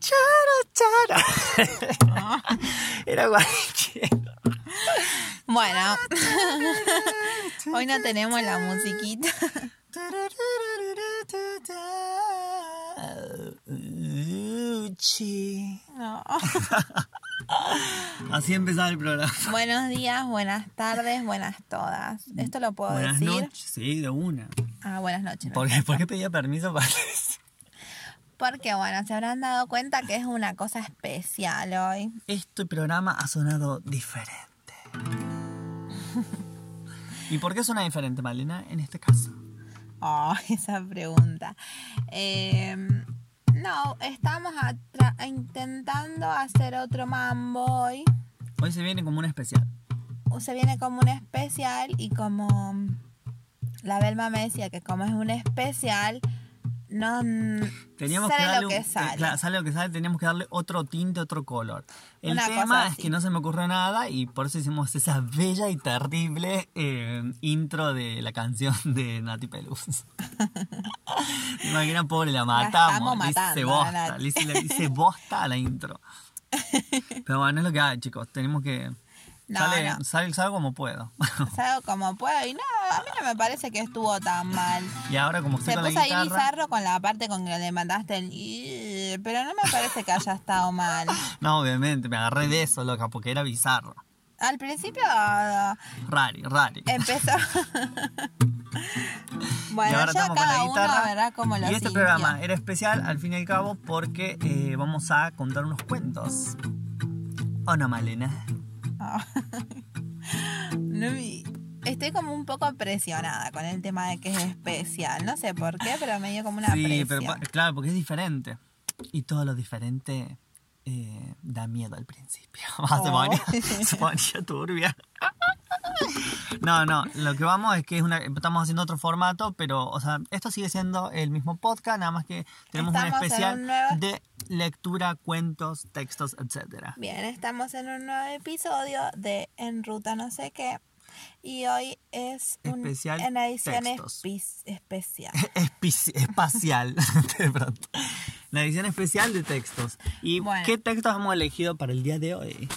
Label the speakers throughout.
Speaker 1: Chara, chara. Era cualquiera.
Speaker 2: Bueno, hoy no tenemos la musiquita. No.
Speaker 1: Así empezaba el programa.
Speaker 2: Buenos días, buenas tardes, buenas todas. ¿Esto lo puedo
Speaker 1: Buenas
Speaker 2: decir?
Speaker 1: noches, sí, de una.
Speaker 2: Ah, buenas noches.
Speaker 1: ¿Por qué, por qué pedía permiso para eso?
Speaker 2: Porque, bueno, se habrán dado cuenta que es una cosa especial hoy.
Speaker 1: Este programa ha sonado diferente. ¿Y por qué suena diferente, Malena, en este caso?
Speaker 2: Oh, esa pregunta. Eh, no, estamos intentando hacer otro mambo hoy.
Speaker 1: Hoy se viene como un especial.
Speaker 2: Se viene como un especial y como la Belma me decía que como es un especial, no
Speaker 1: Teníamos
Speaker 2: sale
Speaker 1: que darle
Speaker 2: lo
Speaker 1: un-
Speaker 2: que
Speaker 1: eh,
Speaker 2: sale.
Speaker 1: claro, sale lo que sale, teníamos que darle otro tinte, otro color. El
Speaker 2: Una
Speaker 1: tema es que no se me ocurrió nada y por eso hicimos esa bella y terrible eh, intro de la canción de Nati Peluz. Imagina, pobre, la matamos.
Speaker 2: estamos
Speaker 1: le hice
Speaker 2: matando a
Speaker 1: bosta, le hice, le hice bosta a la intro. Pero bueno, es lo que hay, chicos. Tenemos que...
Speaker 2: No,
Speaker 1: sale,
Speaker 2: no.
Speaker 1: sale, salgo como puedo.
Speaker 2: salgo como puedo y no, a mí no me parece que estuvo tan mal.
Speaker 1: y ahora como estoy
Speaker 2: Se
Speaker 1: con la
Speaker 2: puso ahí
Speaker 1: guitarra...
Speaker 2: bizarro con la parte con que le mandaste el pero no me parece que haya estado mal.
Speaker 1: No, obviamente, me agarré de eso, loca, porque era bizarro.
Speaker 2: Al principio
Speaker 1: Rari, rari.
Speaker 2: empezó.
Speaker 1: y
Speaker 2: bueno,
Speaker 1: ahora
Speaker 2: ya
Speaker 1: con la
Speaker 2: cada uno
Speaker 1: guitarra.
Speaker 2: verá cómo lo
Speaker 1: y este
Speaker 2: sintió.
Speaker 1: programa era especial al fin y al cabo porque eh, vamos a contar unos cuentos. ¿O no, Malena?
Speaker 2: No me- Estoy como un poco presionada con el tema de que es especial. No sé por qué, pero me dio como una
Speaker 1: sí,
Speaker 2: presión.
Speaker 1: pero claro, porque es diferente. Y todo lo diferente eh, da miedo al principio. se,
Speaker 2: Oh.
Speaker 1: ponía, se ponía turbia. No, no, lo que vamos es que es una, estamos haciendo otro formato, pero, o sea, esto sigue siendo el mismo podcast, nada más que tenemos un
Speaker 2: Estamos
Speaker 1: especial
Speaker 2: un nuevo-
Speaker 1: de lectura, cuentos, textos, etcétera.
Speaker 2: Bien, estamos en un nuevo episodio de En Ruta no sé qué. Y hoy es un,
Speaker 1: Especial
Speaker 2: una edición espi- especial.
Speaker 1: Espi- espacial, de pronto. La edición especial de textos. ¿Y
Speaker 2: Bueno.
Speaker 1: qué textos hemos elegido para el día de hoy?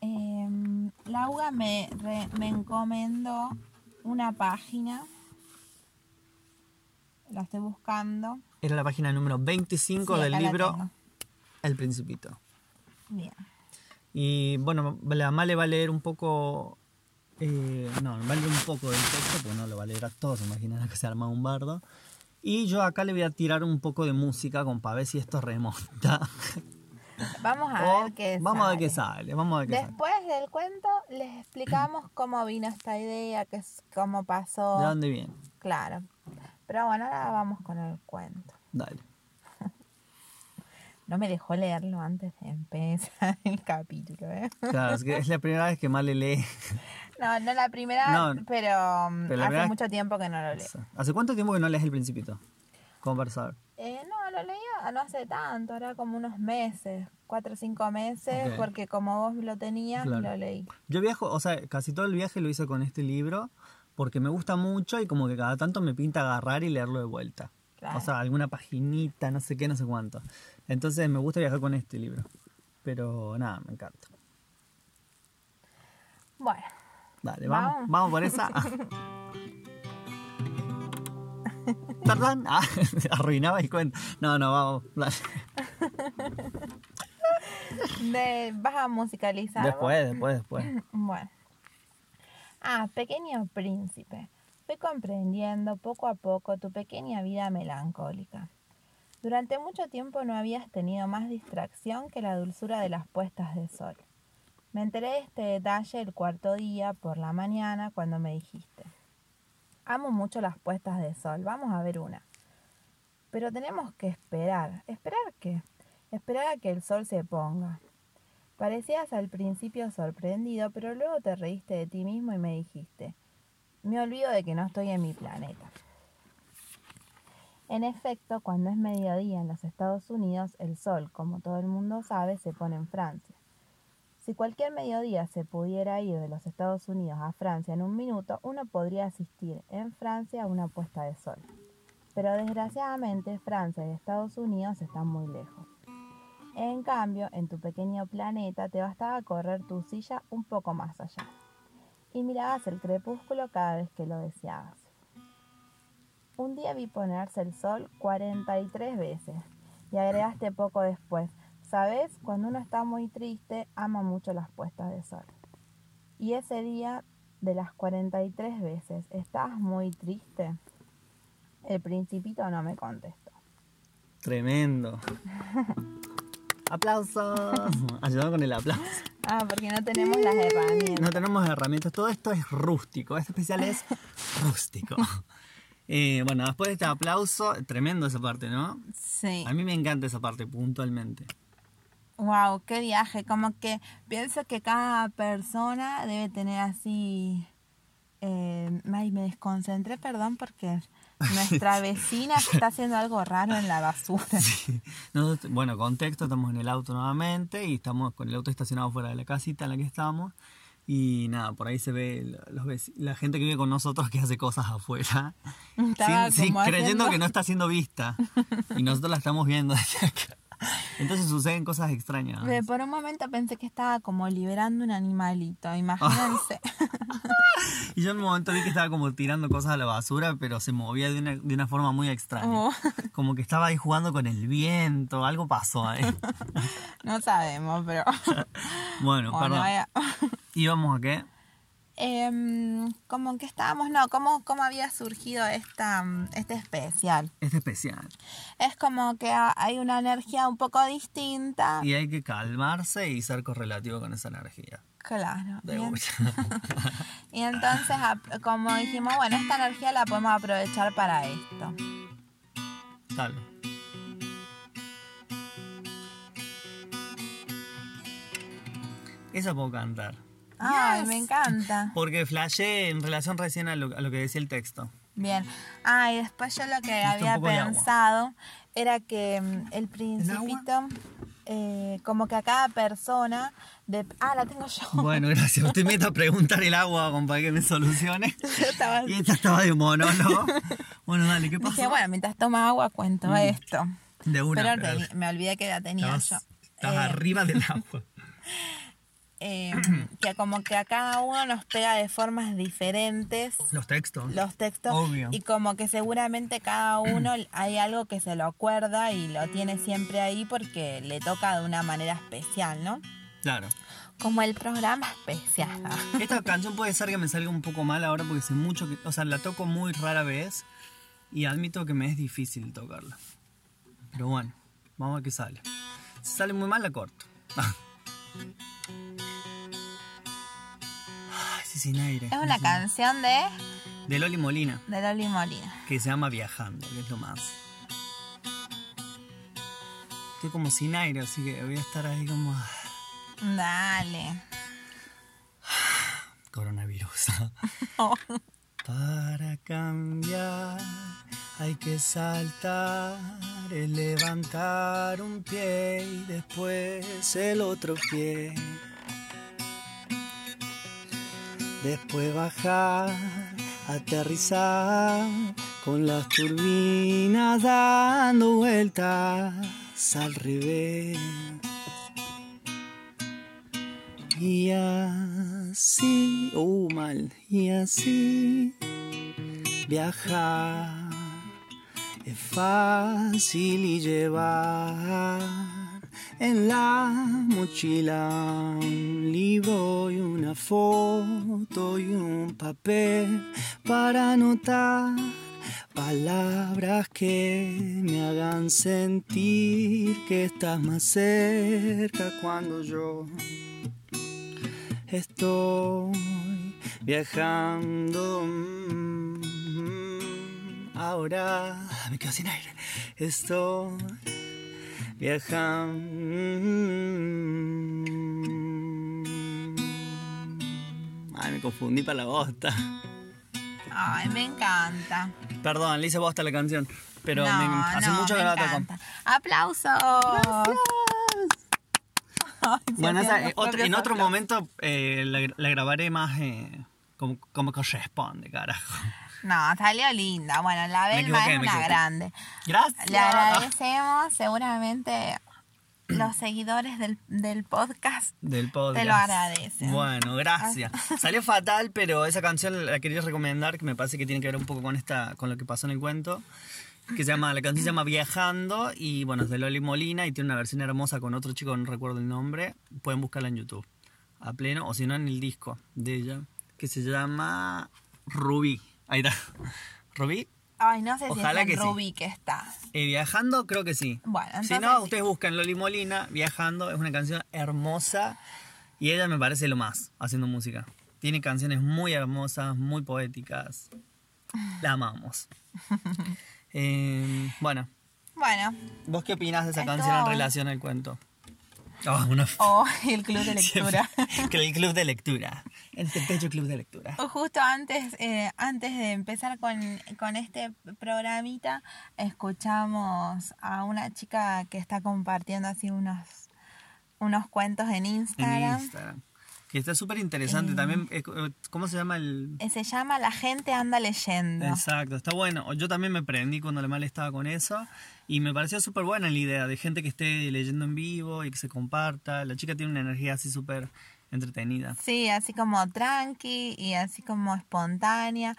Speaker 2: Em, Laura me, re- me encomendó una página. La estoy buscando.
Speaker 1: Era la página número 25
Speaker 2: Sí,
Speaker 1: del libro. El Principito.
Speaker 2: Bien.
Speaker 1: Y bueno, la Male va a leer un poco. eh, no, va a leer un poco del texto, porque no lo va a leer a todos, imaginan que se arma un bardo. Y yo acá le voy a tirar un poco de música con para ver si esto remonta.
Speaker 2: Vamos a
Speaker 1: O
Speaker 2: ver qué
Speaker 1: vamos a ver
Speaker 2: sale.
Speaker 1: qué sale, vamos a ver qué sale.
Speaker 2: Después del cuento les explicamos cómo vino esta idea, qué es, cómo pasó.
Speaker 1: ¿De dónde viene?
Speaker 2: Claro. Pero bueno, ahora vamos con el cuento.
Speaker 1: Dale.
Speaker 2: No me dejó leerlo antes de empezar el capítulo, ¿eh?
Speaker 1: Claro, es, que es la primera vez que Male lee.
Speaker 2: No, no la primera,
Speaker 1: No,
Speaker 2: pero, um,
Speaker 1: pero la
Speaker 2: hace
Speaker 1: primera-
Speaker 2: mucho tiempo que no lo leo.
Speaker 1: ¿Hace cuánto tiempo que no lees El Principito? Conversar.
Speaker 2: Eh, no, lo leía no hace tanto, era como unos meses, cuatro o cinco meses,
Speaker 1: Ok.
Speaker 2: porque como vos lo tenías,
Speaker 1: Claro.
Speaker 2: lo leí.
Speaker 1: Yo viajo, o sea, casi todo el viaje lo hice con este libro porque me gusta mucho y como que cada tanto me pinta agarrar y leerlo de vuelta.
Speaker 2: Claro.
Speaker 1: O sea, alguna paginita, no sé qué, no sé cuánto. Entonces me gusta viajar con este libro. Pero nada, me encanta.
Speaker 2: Bueno,
Speaker 1: Dale, vamos,
Speaker 2: Vamos.
Speaker 1: vamos por esa. Perdón, ah, arruinaba el cuento. No, no, vamos.
Speaker 2: de- ¿vas a musicalizar?
Speaker 1: Después, después, después.
Speaker 2: Bueno. Ah, pequeño príncipe. Fui comprendiendo poco a poco tu pequeña vida melancólica. Durante mucho tiempo no habías tenido más distracción que la dulzura de las puestas de sol. Me enteré de este detalle el cuarto día por la mañana cuando me dijiste, amo mucho las puestas de sol, vamos a ver una. Pero tenemos que esperar. ¿Esperar qué? Esperar a que el sol se ponga. Parecías al principio sorprendido, pero luego te reíste de ti mismo y me dijiste, me olvido de que no estoy en mi planeta. En efecto, cuando es mediodía en los Estados Unidos, el sol, como todo el mundo sabe, se pone en Francia. Si cualquier mediodía se pudiera ir de los Estados Unidos a Francia en un minuto, uno podría asistir en Francia a una puesta de sol. Pero desgraciadamente Francia y Estados Unidos están muy lejos. En cambio, en tu pequeño planeta te bastaba correr tu silla un poco más allá. Y mirabas el crepúsculo cada vez que lo deseabas. Un día vi ponerse el sol 43 veces y agregaste poco después. Sabes, cuando uno está muy triste, ama mucho las puestas de sol. Y ese día de las 43 veces, ¿estabas muy triste? El principito no me contestó.
Speaker 1: Tremendo. ¡Aplausos! Ayudado con el aplauso.
Speaker 2: Ah, porque no tenemos las herramientas.
Speaker 1: No tenemos herramientas. Todo esto es rústico. Este especial es rústico. Eh, bueno, después de este aplauso, tremendo esa parte, ¿no?
Speaker 2: Sí.
Speaker 1: A mí me encanta esa parte puntualmente.
Speaker 2: Wow, qué viaje. Como que pienso que cada persona debe tener así. Eh, ay, me desconcentré, perdón, porque nuestra vecina está haciendo algo raro en la basura.
Speaker 1: Sí. Nosotros- bueno, contexto, estamos en el auto nuevamente y estamos con el auto estacionado fuera de la casita en la que estamos. Y nada, por ahí se ve la- los la gente que vive con nosotros que hace cosas afuera. Sin- sin- creyendo
Speaker 2: haciendo-
Speaker 1: que no está siendo vista. Y nosotros la estamos viendo desde acá. Entonces suceden cosas extrañas.
Speaker 2: Por un momento pensé que estaba como liberando un animalito, imagínense.
Speaker 1: Y yo en un momento vi que estaba como tirando cosas a la basura, pero se movía de una, de una forma muy extraña.
Speaker 2: Oh.
Speaker 1: Como que estaba ahí jugando con el viento, algo pasó ahí.
Speaker 2: no sabemos, pero...
Speaker 1: Bueno,
Speaker 2: Bueno,
Speaker 1: perdón.
Speaker 2: vaya.
Speaker 1: ¿Íbamos a qué?
Speaker 2: Em, como que estábamos, no, ¿cómo, cómo había surgido esta, mm, este especial?
Speaker 1: Este especial.
Speaker 2: Es como que ha- hay una energía un poco distinta.
Speaker 1: Y hay que calmarse y ser correlativo con esa energía.
Speaker 2: Claro.
Speaker 1: De
Speaker 2: y, en- y entonces, como dijimos, bueno, esta energía la podemos aprovechar para esto.
Speaker 1: Dale. Esa puedo cantar.
Speaker 2: Ay,
Speaker 1: Yes.
Speaker 2: me encanta.
Speaker 1: Porque flashé en relación recién a lo, a lo que decía el texto.
Speaker 2: Bien. Ah, y después yo lo que había pensado era que mm, el principito, eh, como que a cada persona, de... ah, la tengo yo.
Speaker 1: Bueno, gracias. Usted me está a preguntar el agua como para que me solucione.
Speaker 2: Yo estaba-
Speaker 1: Y esta estaba de monólogo. Bueno, dale, ¿qué pasó?
Speaker 2: Dije, bueno, mientras toma agua cuento esto.
Speaker 1: de una.
Speaker 2: Pero me olvidé que la tenía
Speaker 1: estabas,
Speaker 2: yo.
Speaker 1: estabas
Speaker 2: Eh,
Speaker 1: arriba del agua.
Speaker 2: eh, que como que a cada uno nos pega de formas diferentes
Speaker 1: Los textos.
Speaker 2: los textos
Speaker 1: Obvio.
Speaker 2: y como que seguramente cada uno hay algo que se lo acuerda y lo tiene siempre ahí porque le toca de una manera especial, ¿no?
Speaker 1: Claro.
Speaker 2: Como el programa especial. ¿no?
Speaker 1: Esta canción puede ser que me salga un poco mal ahora porque sé mucho que. O sea, la toco muy rara vez y admito que me es difícil tocarla. Pero bueno, vamos a ver qué sale. Si sale muy mal, la corto. Sin aire.
Speaker 2: Es una canción de,
Speaker 1: De Loli Molina,
Speaker 2: de Loli Molina.
Speaker 1: que se llama Viajando, que es lo más. Estoy como sin aire, así que voy a estar ahí como.
Speaker 2: Dale.
Speaker 1: Coronavirus. Para cambiar hay que saltar, es levantar un pie y después el otro pie. Después bajar, aterrizar con las turbinas dando vueltas al revés. Y así, oh mal, y así viajar es fácil y llevar en la mochila un libro y una foto y un papel para anotar palabras que me hagan sentir que estás más cerca cuando yo Estoy viajando. mm, mm, Ahora me quedo sin aire. Estoy viajando. Ay, me confundí para la bosta.
Speaker 2: Ay, me encanta.
Speaker 1: Perdón, le hice bosta la canción. Pero
Speaker 2: no,
Speaker 1: me- hace
Speaker 2: no,
Speaker 1: mucho que la toco.
Speaker 2: ¡Aplausos! Ay,
Speaker 1: Bueno, esa, eh, otro- en otro
Speaker 2: aplausos.
Speaker 1: momento eh, la, la grabaré más eh, como, como corresponde, carajo.
Speaker 2: No, salió linda. Bueno, la Belma es una grande.
Speaker 1: Gracias.
Speaker 2: Le agradecemos, seguramente los seguidores del, del podcast
Speaker 1: del podcast.
Speaker 2: te lo agradecen.
Speaker 1: Bueno, gracias. Salió fatal, pero esa canción la quería recomendar, que me parece que tiene que ver un poco con esta, con lo que pasó en el cuento. Que se llama, la canción se llama Viajando y bueno, es de Loli Molina y tiene una versión hermosa con otro chico, no recuerdo el nombre. Pueden buscarla en YouTube, a pleno, o si no en el disco de ella, que se llama Rubí. Ahí está. Rubí.
Speaker 2: Ay, no sé
Speaker 1: Ojalá
Speaker 2: si
Speaker 1: que
Speaker 2: es
Speaker 1: sí.
Speaker 2: en Ruby que está.
Speaker 1: Eh, viajando, creo que sí.
Speaker 2: Bueno,
Speaker 1: Si
Speaker 2: entonces
Speaker 1: no,
Speaker 2: sí.
Speaker 1: ustedes buscan Loli Molina, Viajando, es una canción hermosa y ella me parece lo más haciendo música. Tiene canciones muy hermosas, muy poéticas. La amamos. Eh, bueno,
Speaker 2: Bueno,
Speaker 1: ¿vos qué opinás de esa canción en relación al cuento? Oh, una f-
Speaker 2: o el club de lectura.
Speaker 1: el club de lectura. Este bello club de lectura.
Speaker 2: Justo antes, eh, antes de empezar con, con este programita, escuchamos a una chica que está compartiendo así unos, unos cuentos en
Speaker 1: En
Speaker 2: Instagram.
Speaker 1: Que está súper interesante
Speaker 2: Eh.
Speaker 1: también. eh, ¿Cómo se llama el...?
Speaker 2: Eh, Se llama La gente anda leyendo.
Speaker 1: Exacto, está bueno. Yo también me prendí cuando la mal estaba con eso y me pareció súper buena la idea de gente que esté leyendo en vivo y que se comparta. La chica tiene una energía así súper entretenida.
Speaker 2: Sí, así como tranqui y así como espontánea.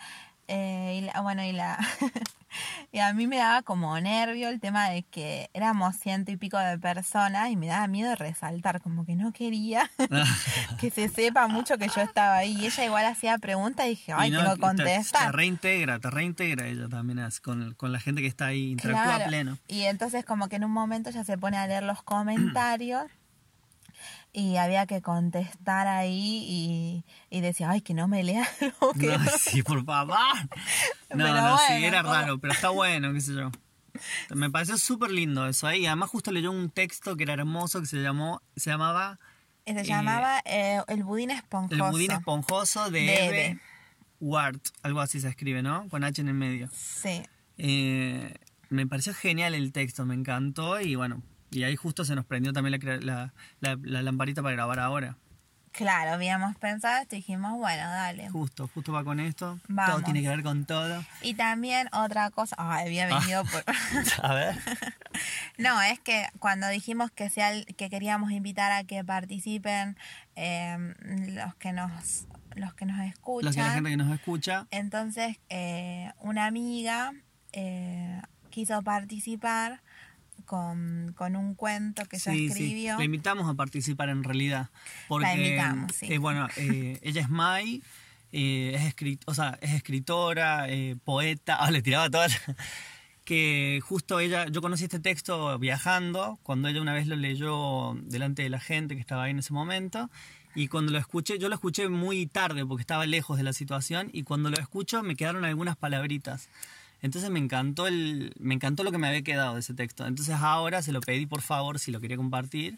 Speaker 2: Eh, y la- bueno, y la y a mí me daba como nervio el tema de que éramos ciento y pico de personas y me daba miedo resaltar, como que no quería que se sepa mucho que yo estaba ahí. Y ella igual hacía preguntas y dije, ay,
Speaker 1: Y no,
Speaker 2: tengo que
Speaker 1: te- Te,
Speaker 2: contestar.
Speaker 1: reintegra, te reintegra ella también con, con la gente que está ahí, interactúa
Speaker 2: Claro.
Speaker 1: pleno.
Speaker 2: Y entonces como que en un momento ya se pone a leer los comentarios y había que contestar ahí y, y decía, ay, que no me lea lo que
Speaker 1: No, sí, por favor. No,
Speaker 2: Pero
Speaker 1: no, sí, era
Speaker 2: ¿cómo?
Speaker 1: raro, pero está bueno, qué sé yo. Me pareció súper lindo eso ahí. Además justo leyó un texto que era hermoso que se llamó, se llamaba
Speaker 2: Se
Speaker 1: Eh,
Speaker 2: llamaba eh, El budín esponjoso.
Speaker 1: El budín esponjoso de,
Speaker 2: De
Speaker 1: Eve
Speaker 2: Eve.
Speaker 1: Ward, algo así se escribe, ¿no? Con H en el medio.
Speaker 2: Sí.
Speaker 1: Eh, me pareció genial el texto, me encantó y bueno, y ahí justo se nos prendió también la, la- la lamparita para grabar ahora.
Speaker 2: Claro, habíamos pensado esto y dijimos, bueno, dale.
Speaker 1: Justo, justo va con esto. Todo
Speaker 2: Vamos.
Speaker 1: tiene que ver con todo.
Speaker 2: Y también otra cosa, ay, había
Speaker 1: Ah.
Speaker 2: venido por...
Speaker 1: A ver.
Speaker 2: No, es que cuando dijimos que, sea, el- que queríamos invitar a que participen eh, los que nos los que nos escuchan,
Speaker 1: Los que la gente que nos escucha.
Speaker 2: entonces eh, una amiga eh, quiso participar con, con un cuento que ella
Speaker 1: Sí, sí.
Speaker 2: escribió.
Speaker 1: La invitamos a participar en realidad. Porque,
Speaker 2: invitamos, sí.
Speaker 1: eh, bueno, eh, ella es Mai, eh, es, escrit o sea, es escritora, eh, poeta. Ah, le tiraba todas. que justo ella, yo conocí este texto viajando, cuando ella una vez lo leyó delante de la gente que estaba ahí en ese momento. Y cuando lo escuché, yo lo escuché muy tarde porque estaba lejos de la situación. Y cuando lo escucho me quedaron algunas palabritas. Entonces me encantó, el, me encantó lo que me había quedado de ese texto. Entonces ahora se lo pedí por favor si lo quería compartir.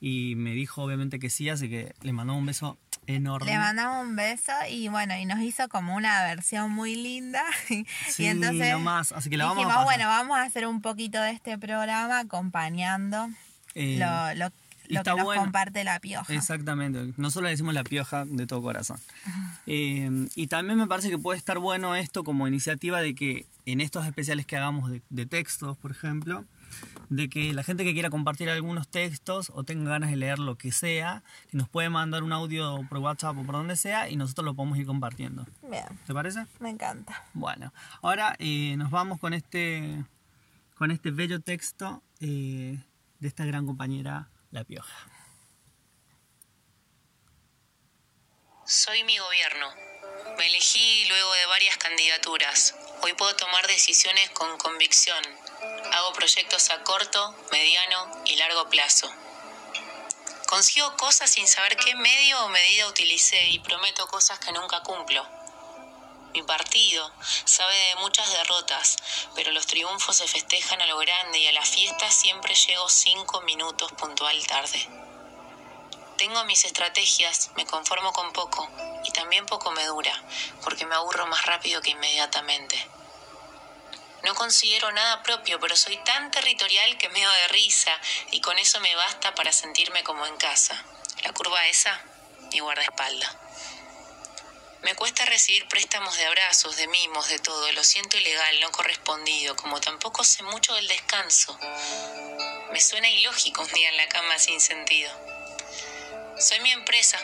Speaker 1: Y me dijo obviamente que sí, así que le mandó un beso enorme.
Speaker 2: Le mandamos un beso y bueno, y nos hizo como una versión muy linda. Y,
Speaker 1: Sí,
Speaker 2: y entonces
Speaker 1: no más, así que la vamos a
Speaker 2: dijimos,
Speaker 1: pasar.
Speaker 2: bueno, vamos a hacer un poquito de este programa acompañando
Speaker 1: Eh,
Speaker 2: lo, lo, lo
Speaker 1: está
Speaker 2: que nos
Speaker 1: bueno.
Speaker 2: comparte la pioja.
Speaker 1: Exactamente, nosotros le decimos la pioja de todo corazón. Eh, y también me parece que puede estar bueno esto como iniciativa de que en estos especiales que hagamos de, de textos, por ejemplo, de que la gente que quiera compartir algunos textos o tenga ganas de leer lo que sea, nos puede mandar un audio por WhatsApp o por donde sea y nosotros lo podemos ir compartiendo.
Speaker 2: Bien,
Speaker 1: ¿Te parece?
Speaker 2: me encanta.
Speaker 1: Bueno, ahora eh, nos vamos con este, con este bello texto eh, de esta gran compañera, La Pioja.
Speaker 3: Soy mi gobierno. Me elegí luego de varias candidaturas. Hoy puedo tomar decisiones con convicción. Hago proyectos a corto, mediano y largo plazo. Consigo cosas sin saber qué medio o medida utilicé y prometo cosas que nunca cumplo. Mi partido sabe de muchas derrotas, pero los triunfos se festejan a lo grande y a la fiesta siempre llego cinco minutos puntual tarde. Tengo mis estrategias, me conformo con poco y también poco me dura, porque me aburro más rápido que inmediatamente. No considero nada propio, pero soy tan territorial que meo de risa y con eso me basta para sentirme como en casa. La curva esa, mi guardaespaldas. Me cuesta recibir préstamos de abrazos, de mimos, de todo. Lo siento ilegal, no correspondido, como tampoco sé mucho del descanso. Me suena ilógico un día en la cama sin sentido. Soy mi empresa.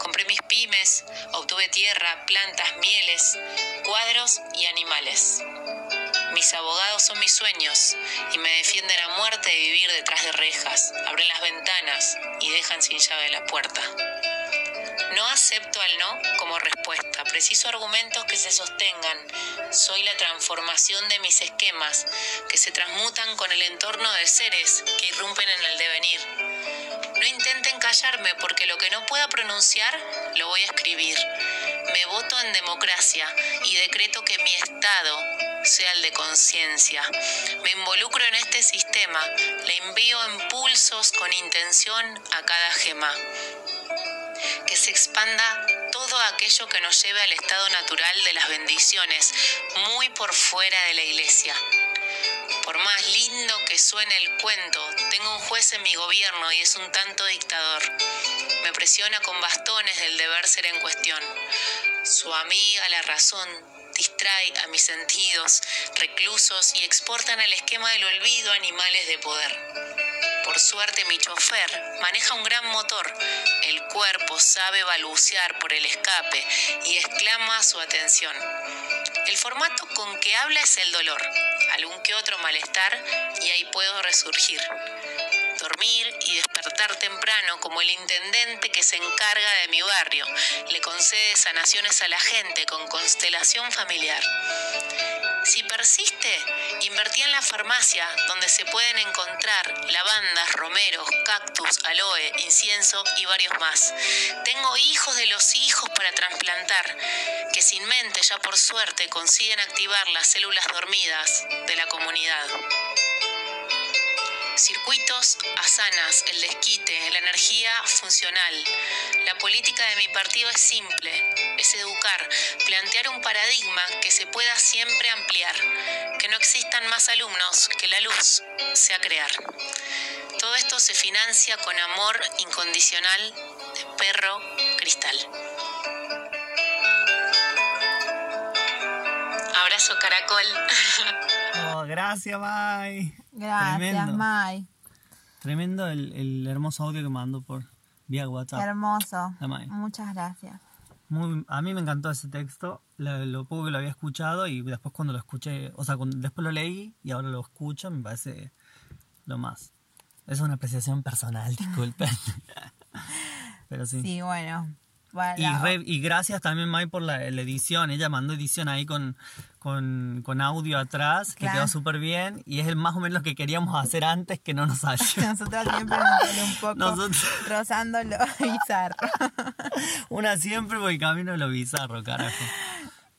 Speaker 3: Compré mis pymes, obtuve tierra, plantas, mieles, cuadros y animales. Mis abogados son mis sueños y me defienden a muerte de vivir detrás de rejas, abren las ventanas y dejan sin llave la puerta. No acepto al no como respuesta, preciso argumentos que se sostengan. Soy la transformación de mis esquemas, que se transmutan con el entorno de seres que irrumpen en el devenir. No intenten callarme porque lo que no pueda pronunciar lo voy a escribir. Me voto en democracia y decreto que mi Estado sea el de conciencia. Me involucro en este sistema, le envío impulsos con intención a cada gema. Que se expanda todo aquello que nos lleve al estado natural de las bendiciones, muy por fuera de la iglesia. Por más lindo que suene el cuento, tengo un juez en mi gobierno y es un tanto dictador. Me presiona con bastones del deber ser en cuestión. Su amiga, la razón, distrae a mis sentidos, reclusos y exportan al esquema del olvido animales de poder. Por suerte mi chofer maneja un gran motor. El cuerpo sabe balbucear por el escape y exclama su atención. El formato con que habla es el dolor, algún que otro malestar y ahí puedo resurgir. Y despertar temprano como el intendente que se encarga de mi barrio. Le concede sanaciones a la gente con constelación familiar. Si persiste, invertí en la farmacia donde se pueden encontrar lavandas, romeros, cactus, aloe, incienso y varios más. Tengo hijos de los hijos para trasplantar, que sin mente ya por suerte consiguen activar las células dormidas de la comunidad. Circuitos, asanas, el desquite, la energía funcional. La política de mi partido es simple, es educar, plantear un paradigma que se pueda siempre ampliar, que no existan más alumnos, que la luz sea crear. Todo esto se financia con amor incondicional de perro cristal. Abrazo caracol.
Speaker 1: Oh, gracias, Mai.
Speaker 2: Gracias,
Speaker 1: Tremendo.
Speaker 2: Mai.
Speaker 1: Tremendo el, el hermoso audio que mandó por vía WhatsApp.
Speaker 2: Hermoso.
Speaker 1: La Mai.
Speaker 2: Muchas gracias.
Speaker 1: Muy, a mí me encantó ese texto, lo, lo poco que lo había escuchado y después cuando lo escuché, o sea, cuando- después lo leí y ahora lo escucho, me parece lo más. Es una apreciación personal, disculpen. Pero sí.
Speaker 2: Sí, bueno. Bueno,
Speaker 1: Y, re- y gracias también, Mai, por la, la edición. Ella mandó edición ahí con, con, con audio atrás, que quedó súper bien. Y es el más o menos lo que queríamos hacer antes que no nos salió.
Speaker 2: Nosotros siempre nos un poco
Speaker 1: Nosotros-
Speaker 2: rozando lo bizarro.
Speaker 1: Una siempre por el camino de lo bizarro, carajo.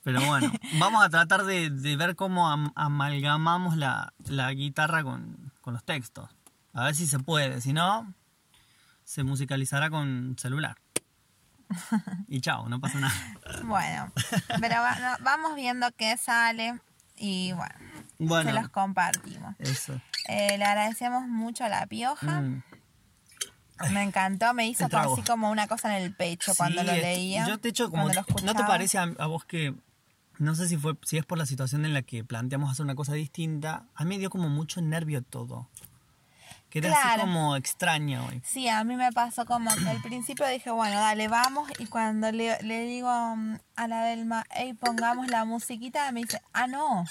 Speaker 1: Pero bueno, vamos a tratar de, de ver cómo am- amalgamamos la, la guitarra con, con los textos. A ver si se puede. Si no, se musicalizará con celular. Y chao, no pasa nada.
Speaker 2: Bueno, pero va- no, vamos viendo qué sale y bueno,
Speaker 1: Bueno,
Speaker 2: se los compartimos.
Speaker 1: eso.
Speaker 2: Eh, le agradecemos mucho a la pioja.
Speaker 1: Mm.
Speaker 2: Me encantó, me hizo así como una cosa en el pecho cuando lo leía.
Speaker 1: Yo te echo como. ¿No te parece a, a vos que.? No sé si fue si es por la situación en la que planteamos hacer una cosa distinta. A mí me dio como mucho nervio todo. Que era así
Speaker 2: Claro.
Speaker 1: como extraño hoy.
Speaker 2: Sí, a mí me pasó como que al principio dije, bueno, dale, vamos. Y cuando le, le digo mm, a la Belma, hey, pongamos la musiquita, me dice, ah, no,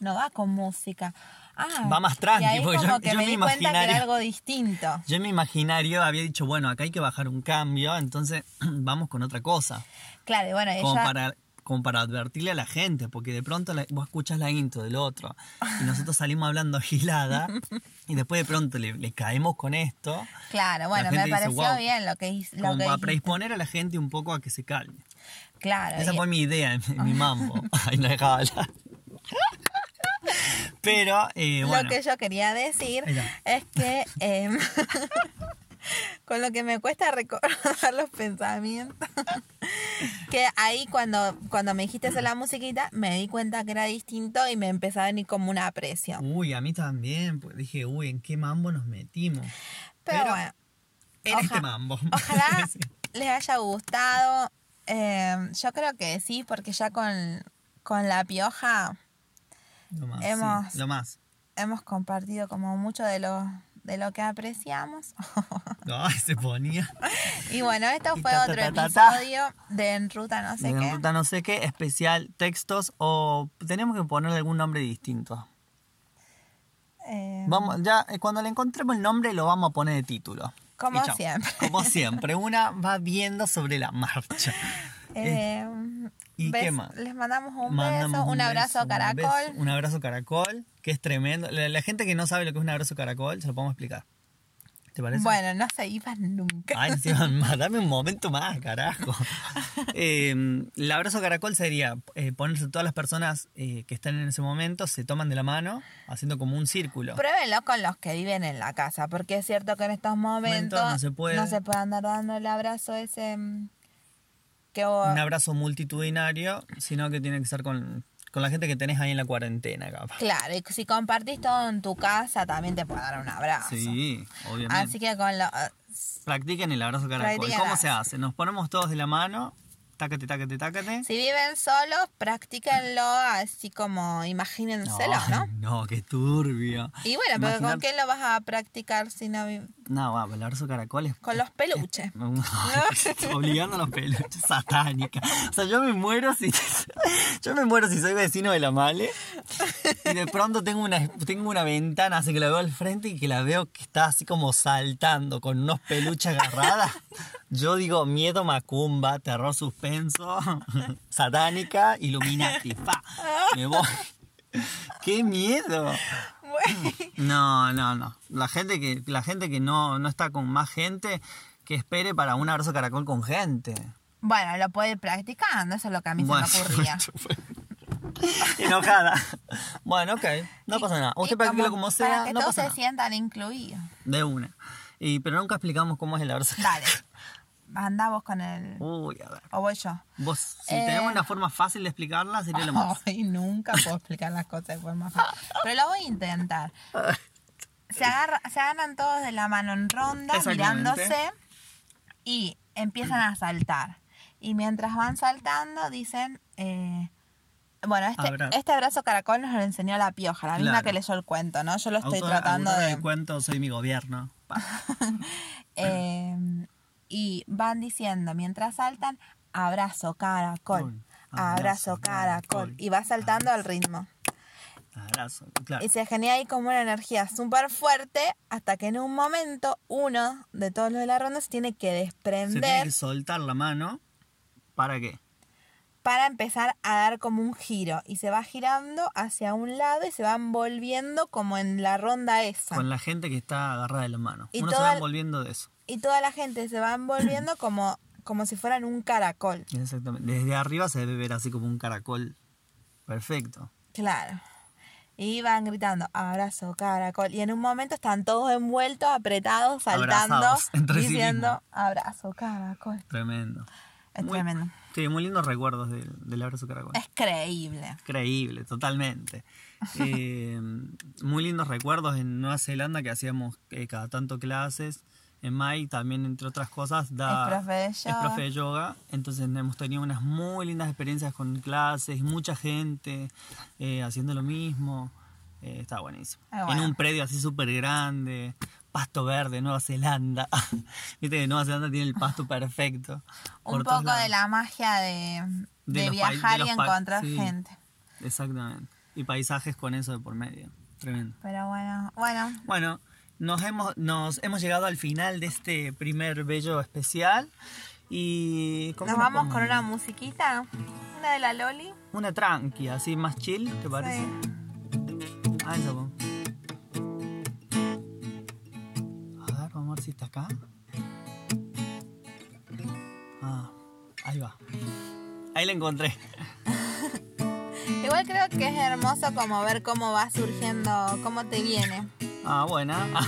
Speaker 2: no va con música. Ah,
Speaker 1: Va más tranqui,
Speaker 2: Y ahí
Speaker 1: porque
Speaker 2: como
Speaker 1: yo-
Speaker 2: que
Speaker 1: yo
Speaker 2: me
Speaker 1: me
Speaker 2: di cuenta que era algo distinto.
Speaker 1: Yo en mi imaginario había dicho, bueno, acá hay que bajar un cambio, entonces vamos con otra cosa.
Speaker 2: Claro, y bueno,
Speaker 1: Como
Speaker 2: ella...
Speaker 1: para, como para advertirle a la gente, porque de pronto la- vos escuchás la intro del otro y nosotros salimos hablando gilada y después de pronto le, le caemos con esto.
Speaker 2: Claro, bueno, me
Speaker 1: dice,
Speaker 2: pareció
Speaker 1: "Wow",
Speaker 2: bien lo que hice.
Speaker 1: Como
Speaker 2: que
Speaker 1: para
Speaker 2: dijiste.
Speaker 1: predisponer a la gente un poco a que se calme.
Speaker 2: Claro,
Speaker 1: Esa
Speaker 2: y-
Speaker 1: fue mi idea mi mambo. Ahí no dejaba hablar. Pero, eh, bueno.
Speaker 2: Lo que yo quería decir es que em, con lo que me cuesta recordar los pensamientos, que ahí cuando, cuando me dijiste de la musiquita, me di cuenta que era distinto y me empezó a venir como una aprecio.
Speaker 1: Uy, a mí también. Pues dije, uy, ¿en qué mambo nos metimos?
Speaker 2: Pero,
Speaker 1: Pero-
Speaker 2: bueno,
Speaker 1: En
Speaker 2: Oja-
Speaker 1: este mambo.
Speaker 2: ojalá les haya gustado. Em, yo creo que sí, porque ya con, con la pioja
Speaker 1: Lo más. sí,
Speaker 2: hemos-
Speaker 1: lo más.
Speaker 2: hemos compartido como mucho de los de lo que apreciamos.
Speaker 1: Ay, se ponía.
Speaker 2: y bueno, esto fue
Speaker 1: ta, ta,
Speaker 2: otro
Speaker 1: ta,
Speaker 2: episodio de En Ruta no sé
Speaker 1: de
Speaker 2: qué.
Speaker 1: ruta no sé qué, especial, textos o tenemos que ponerle algún nombre distinto.
Speaker 2: Eh,
Speaker 1: Vamos, ya eh, cuando le encontremos el nombre lo vamos a poner de título.
Speaker 2: Como siempre.
Speaker 1: Como siempre, una va viendo sobre la marcha.
Speaker 2: Eh,
Speaker 1: ¿Y qué más?
Speaker 2: Les mandamos un
Speaker 1: Mandamos
Speaker 2: beso, un, abrazo
Speaker 1: beso, un
Speaker 2: caracol.
Speaker 1: beso, Un, abrazo caracol, que es tremendo. La, la gente que no sabe lo que es un abrazo caracol, se lo podemos explicar. ¿Te parece?
Speaker 2: Bueno, no se iban nunca.
Speaker 1: Ay, encima, ma, dame un momento más, carajo. Eh, el abrazo caracol sería eh, ponerse todas las personas eh, que están en ese momento, se toman de la mano, haciendo como un círculo.
Speaker 2: Pruébenlo con los que viven en la casa, porque es cierto que en estos momentos
Speaker 1: no se puede.
Speaker 2: no se puede andar dando el abrazo ese mm, que vos-
Speaker 1: Un abrazo multitudinario, sino que tiene que ser con, con la gente que tenés ahí en la cuarentena, capaz.
Speaker 2: Claro, y si compartís todo en tu casa, también te puede dar un abrazo.
Speaker 1: Sí, obviamente.
Speaker 2: Así que con lo...
Speaker 1: Practiquen el abrazo caracol. ¿Cómo se hace? Nos ponemos todos de la mano, tácate, tácate, tácate.
Speaker 2: Si viven solos, practíquenlo así como imagínenselo, ¿no?
Speaker 1: No, qué turbio.
Speaker 2: Y bueno, pero ¿con quién lo vas a practicar si no vi-
Speaker 1: No, va, el abrazo caracol es
Speaker 2: Con los peluches.
Speaker 1: Obligando a los peluches, satánica. O sea, yo me muero si. Yo me muero si soy vecino de la Male. Y de pronto tengo una, tengo una ventana así que la veo al frente y que la veo que está así como saltando con unos peluches agarradas. Yo digo miedo macumba, terror suspenso, satánica, Illuminati. ¡Fa! Me voy. ¡Qué miedo! No, no, no. La gente que, la gente que no, no está con más gente, que espere para un abrazo caracol con gente.
Speaker 2: Bueno, lo puede ir practicando, eso es lo que a mí
Speaker 1: Bueno,
Speaker 2: se me ocurría.
Speaker 1: Enojada. Bueno, ok. No pasa nada. Usted practíquelo como
Speaker 2: Para
Speaker 1: sea,
Speaker 2: que
Speaker 1: no
Speaker 2: todos
Speaker 1: pasa
Speaker 2: se
Speaker 1: nada.
Speaker 2: sientan incluidos.
Speaker 1: De una. Y, pero nunca explicamos cómo es el abrazo
Speaker 2: Dale. Anda vos con el...
Speaker 1: Uy, a ver.
Speaker 2: O voy yo.
Speaker 1: Vos, si
Speaker 2: Eh.
Speaker 1: tenemos una forma fácil de explicarla, sería lo más.
Speaker 2: Ay, nunca puedo explicar las cosas de forma fácil. Pero lo voy a intentar. Se, agarra- se agarran todos de la mano en ronda, mirándose, y empiezan a saltar. Y mientras van saltando, dicen... eh, bueno, este,
Speaker 1: Abra-
Speaker 2: este abrazo caracol nos lo enseñó la pioja, la misma que leyó el cuento, ¿no? Yo lo estoy
Speaker 1: Autora-
Speaker 2: tratando de...
Speaker 1: del cuento Soy mi gobierno.
Speaker 2: Eh, y van diciendo mientras saltan, abrazo caracol,
Speaker 1: Col,
Speaker 2: abrazo caracol. Y va saltando al ritmo.
Speaker 1: Abrazo. Claro.
Speaker 2: Y se genera ahí como una energía súper fuerte hasta que en un momento uno de todos los de la ronda se tiene que
Speaker 1: Se tiene
Speaker 2: desprender
Speaker 1: que soltar la mano. ¿Para qué?
Speaker 2: Para empezar a dar como un giro. Y se va girando hacia un lado y se van volviendo como en la ronda esa.
Speaker 1: Con la gente que está agarrada de la mano.
Speaker 2: Y
Speaker 1: Uno se
Speaker 2: toda
Speaker 1: va
Speaker 2: el-
Speaker 1: envolviendo de eso.
Speaker 2: Y toda la gente se va envolviendo como, como si fueran un caracol.
Speaker 1: Exactamente. Desde arriba se debe ver así como un caracol. Perfecto.
Speaker 2: Claro. Y van gritando, abrazo, caracol. Y en un momento están todos envueltos, apretados, saltando,
Speaker 1: sí
Speaker 2: diciendo,
Speaker 1: mismos.
Speaker 2: abrazo, caracol.
Speaker 1: Tremendo.
Speaker 2: Es
Speaker 1: Muy-
Speaker 2: tremendo.
Speaker 1: Sí, muy lindos recuerdos del, del abrazo caracol.
Speaker 2: Es creíble.
Speaker 1: Increíble, totalmente. Eh, muy lindos recuerdos en Nueva Zelanda que hacíamos eh, cada tanto clases. En Mai también, entre otras cosas, da,
Speaker 2: Es profe de
Speaker 1: es
Speaker 2: yoga.
Speaker 1: profe de yoga. Entonces hemos tenido unas muy lindas experiencias con clases, mucha gente eh, haciendo lo mismo. Eh, está buenísimo.
Speaker 2: Ah, bueno.
Speaker 1: En un predio así súper grande, pasto verde, Nueva Zelanda. Viste que Nueva Zelanda tiene el pasto perfecto.
Speaker 2: Un poco de la magia de, viajar
Speaker 1: de
Speaker 2: y encontrar
Speaker 1: sí.
Speaker 2: gente.
Speaker 1: Exactamente. Y paisajes con eso de por medio. Tremendo.
Speaker 2: Pero bueno, bueno,
Speaker 1: Bueno, nos hemos, nos hemos llegado al final de este primer bello especial. Y. ¿cómo
Speaker 2: nos vamos
Speaker 1: pongo?
Speaker 2: con una musiquita, una de la Loli.
Speaker 1: Una tranqui, así más chill, ¿te parece?
Speaker 2: Sí.
Speaker 1: Ah, esa, po. A ver, vamos a ver si está acá. Ah, ahí va. Ahí la encontré.
Speaker 2: Igual creo que es hermoso como ver cómo va surgiendo, cómo te viene.
Speaker 1: Ah, buena. Ah.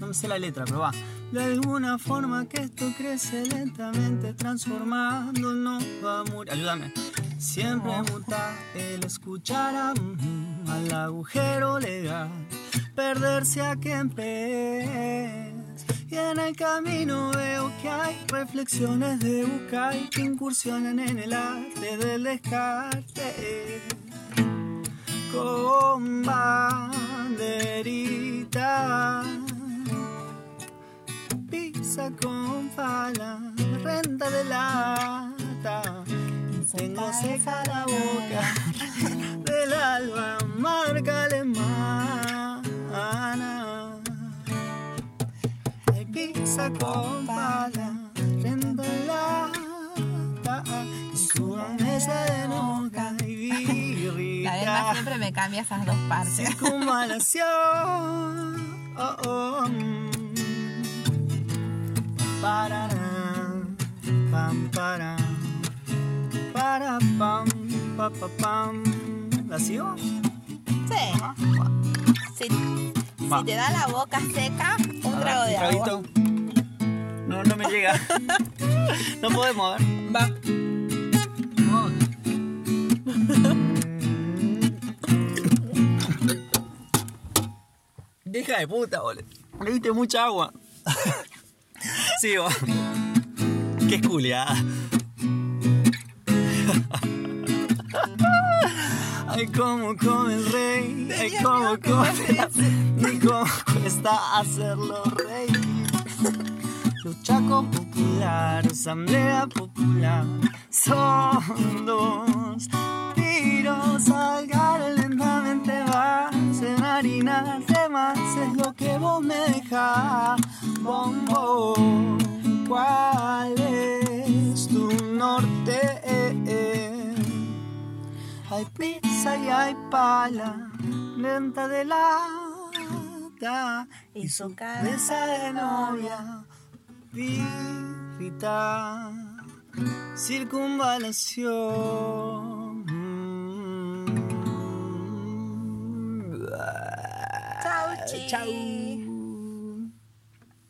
Speaker 1: No me sé la letra, pero va. De alguna forma que esto crece lentamente, transformando, no va a morir. Ayúdame. Siempre muta el escuchar a, mm, al agujero legal, perderse a quien pez y en el camino veo que hay reflexiones de Bucay que incursionan en el arte del descarte. Con banderita, pizza con pala, renta de lata. Tengo seca la boca del alba, marca alemana. Hay pizza con pala, renta de lata. Y su mesa de noca y birrita.
Speaker 2: La Delma siempre me cambia esas dos partes.
Speaker 1: Circunvalación. Oh, oh, mm. Pararán, pam, para, para, pam, pa, pa, pam. ¿La sigo?
Speaker 2: Sí. Si,
Speaker 1: Va.
Speaker 2: si te da la boca seca, un
Speaker 1: A
Speaker 2: trago de
Speaker 1: un
Speaker 2: agua.
Speaker 1: traguito. No, no me llega. no podemos, a ver.
Speaker 2: Va.
Speaker 1: Deja de puta, boludo. Le diste mucha agua. Sigo. Qué esculiada. Ay, cómo come el rey. Ay, cómo
Speaker 2: miedo que
Speaker 1: come.
Speaker 2: no
Speaker 1: Ay, cómo cuesta hacerlo rey. Luchaco popular, asamblea popular. Son dos tiros al lentamente vas en harina más es lo que vos me dejás. Bombo, ¿cuál es tu norte? Hay pizza y hay pala, lenta de lata
Speaker 2: Y su
Speaker 1: cabeza de novia, birrita, circunvalación.
Speaker 2: Chau, chi.
Speaker 1: Chau.